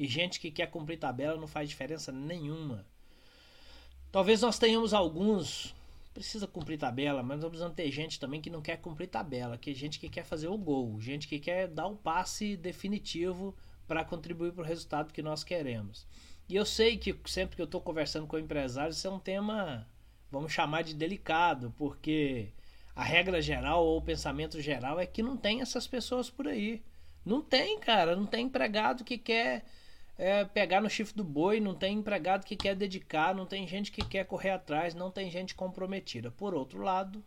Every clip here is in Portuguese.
e gente que quer cumprir tabela não faz diferença nenhuma. Talvez nós tenhamos alguns precisa cumprir tabela, mas nós precisamos ter gente também que não quer cumprir tabela, que é gente que quer fazer o gol, gente que quer dar o passe definitivo para contribuir para o resultado que nós queremos. E eu sei que sempre que eu estou conversando com empresários, isso é um tema, vamos chamar de delicado, porque a regra geral ou o pensamento geral é que não tem essas pessoas por aí. Não tem, cara, não tem empregado que quer é, pegar no chifre do boi, não tem empregado que quer dedicar, não tem gente que quer correr atrás, não tem gente comprometida. Por outro lado,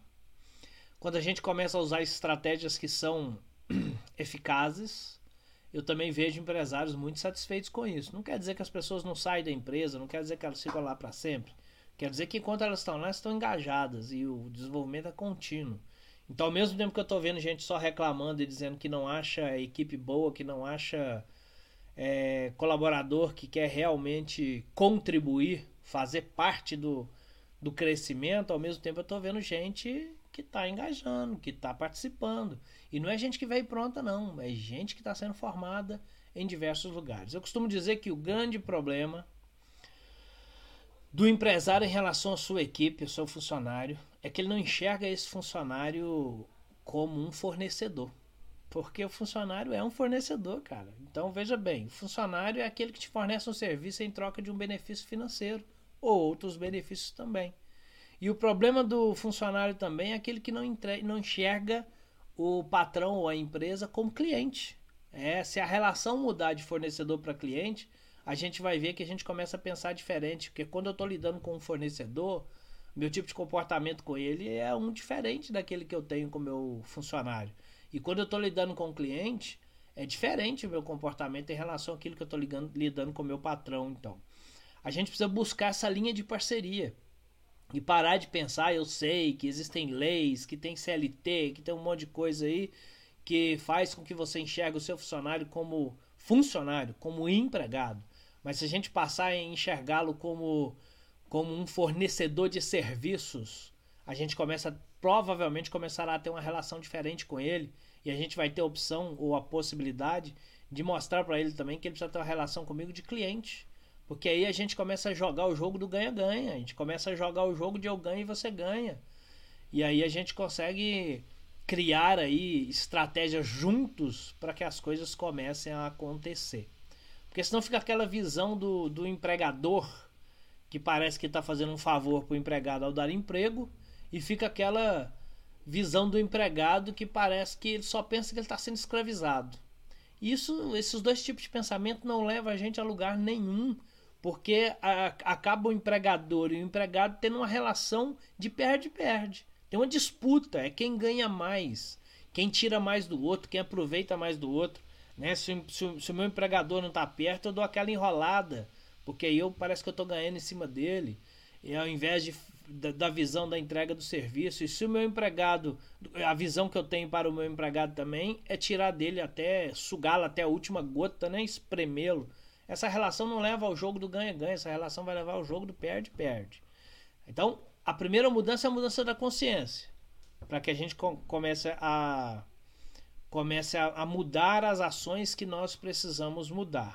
quando a gente começa a usar estratégias que são eficazes, eu também vejo empresários muito satisfeitos com isso. Não quer dizer que as pessoas não saem da empresa, não quer dizer que elas ficam lá para sempre. Quer dizer que enquanto elas estão lá, elas estão engajadas e o desenvolvimento é contínuo. Então, ao mesmo tempo que eu estou vendo gente só reclamando e dizendo que não acha equipe boa, que não acha é, colaborador que quer realmente contribuir, fazer parte do, do crescimento, ao mesmo tempo eu estou vendo gente que está engajando, que está participando. E não é gente que veio pronta, não, é gente que está sendo formada em diversos lugares. Eu costumo dizer que o grande problema do empresário em relação à sua equipe, ao seu funcionário, é que ele não enxerga esse funcionário como um fornecedor. Porque o funcionário é um fornecedor, cara. Então veja bem, o funcionário é aquele que te fornece um serviço em troca de um benefício financeiro ou outros benefícios também. E o problema do funcionário também é aquele que não, não enxerga o patrão ou a empresa como cliente. É, se a relação mudar de fornecedor para cliente, a gente vai ver que a gente começa a pensar diferente. Porque quando eu estou lidando com um fornecedor, meu tipo de comportamento com ele é um diferente daquele que eu tenho com o meu funcionário. E quando eu estou lidando com o cliente, é diferente o meu comportamento em relação àquilo que eu estou lidando com o meu patrão. Então, a gente precisa buscar essa linha de parceria e parar de pensar. Eu sei que existem leis, que tem CLT, que tem um monte de coisa aí que faz com que você enxergue o seu funcionário como funcionário, como empregado. Mas se a gente passar a enxergá-lo como, como um fornecedor de serviços, a gente começa provavelmente começará a ter uma relação diferente com ele e a gente vai ter a opção ou a possibilidade de mostrar para ele também que ele precisa ter uma relação comigo de cliente. Porque aí a gente começa a jogar o jogo do ganha-ganha. A gente começa a jogar o jogo de eu ganho e você ganha. E aí a gente consegue criar aí estratégias juntos para que as coisas comecem a acontecer. Porque senão fica aquela visão do, do empregador que parece que está fazendo um favor para o empregado ao dar emprego e fica aquela visão do empregado que parece que ele só pensa que ele está sendo escravizado. Isso, esses dois tipos de pensamento não levam a gente a lugar nenhum, porque a, acaba o empregador e o empregado tendo uma relação de perde-perde. Tem uma disputa, é quem ganha mais, quem tira mais do outro, quem aproveita mais do outro. Né? Se, se, se o meu empregador não está perto, eu dou aquela enrolada, porque eu parece que eu estou ganhando em cima dele. E ao invés de da, da, visão da entrega do serviço. E se o meu empregado, a visão que eu tenho para o meu empregado também é tirar dele até, sugá-lo até a última gota, né? Espremê-lo. Essa relação não leva ao jogo do ganha-ganha, essa relação vai levar ao jogo do perde-perde. Então, a primeira mudança é a mudança da consciência, para que a gente comece a comece a, a mudar as ações que nós precisamos mudar.